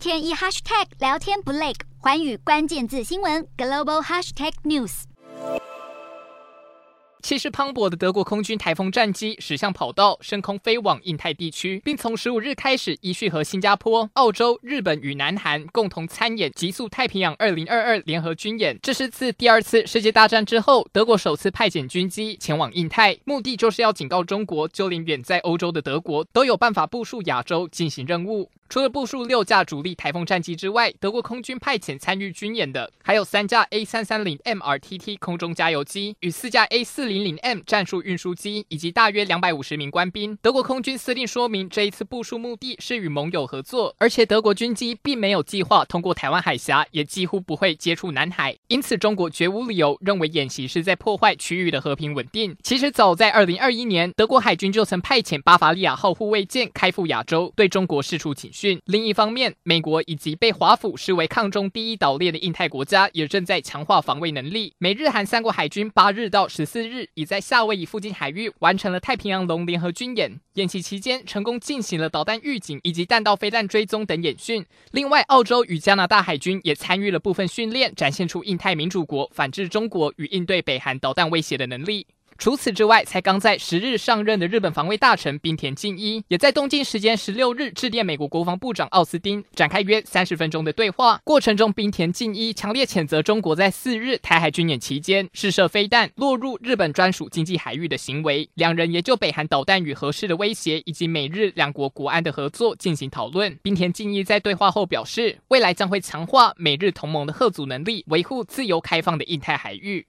天一 hashtag 聊天不累，环宇关键字新闻 global hashtag news。气势磅礴的德国空军台风战机驶向跑道，升空飞往印太地区，并从十五日开始依序和新加坡、澳洲、日本与南韩共同参演“极速太平洋 2022” 联合军演。这是自第二次世界大战之后，德国首次派遣军机前往印太，目的就是要警告中国，就连远在欧洲的德国都有办法部署亚洲进行任务。除了部署六架主力台风战机之外，德国空军派遣参与军演的还有三架 A 三三零 MRTT 空中加油机与四架 A 四零零 M 战术运输机，以及大约两百五十名官兵。德国空军司令说明，这一次部署目的是与盟友合作，而且德国军机并没有计划通过台湾海峡，也几乎不会接触南海。因此，中国绝无理由认为演习是在破坏区域的和平稳定。其实，早在二零二一年，德国海军就曾派遣巴伐利亚号护卫舰开赴亚洲，对中国释出警讯。另一方面，美国以及被华府视为抗中第一岛链的印太国家也正在强化防卫能力。美日韩三国海军八日到十四日已在夏威夷附近海域完成了太平洋龙联合军演，演习期间成功进行了导弹预警以及弹道飞弹追踪等演训。另外，澳洲与加拿大海军也参与了部分训练，展现出印太民主国反制中国与应对北韩导弹威胁的能力。除此之外，才刚在十日上任的日本防卫大臣滨田敬一，也在东京时间十六日致电美国国防部长奥斯汀，展开约三十分钟的对话。过程中，滨田敬一强烈谴责中国在四日台海军演期间试射飞弹落入日本专属经济海域的行为。两人也就北韩导弹与核试的威胁，以及美日两国国安的合作进行讨论。滨田敬一在对话后表示，未来将会强化美日同盟的吓阻能力，维护自由开放的印太海域。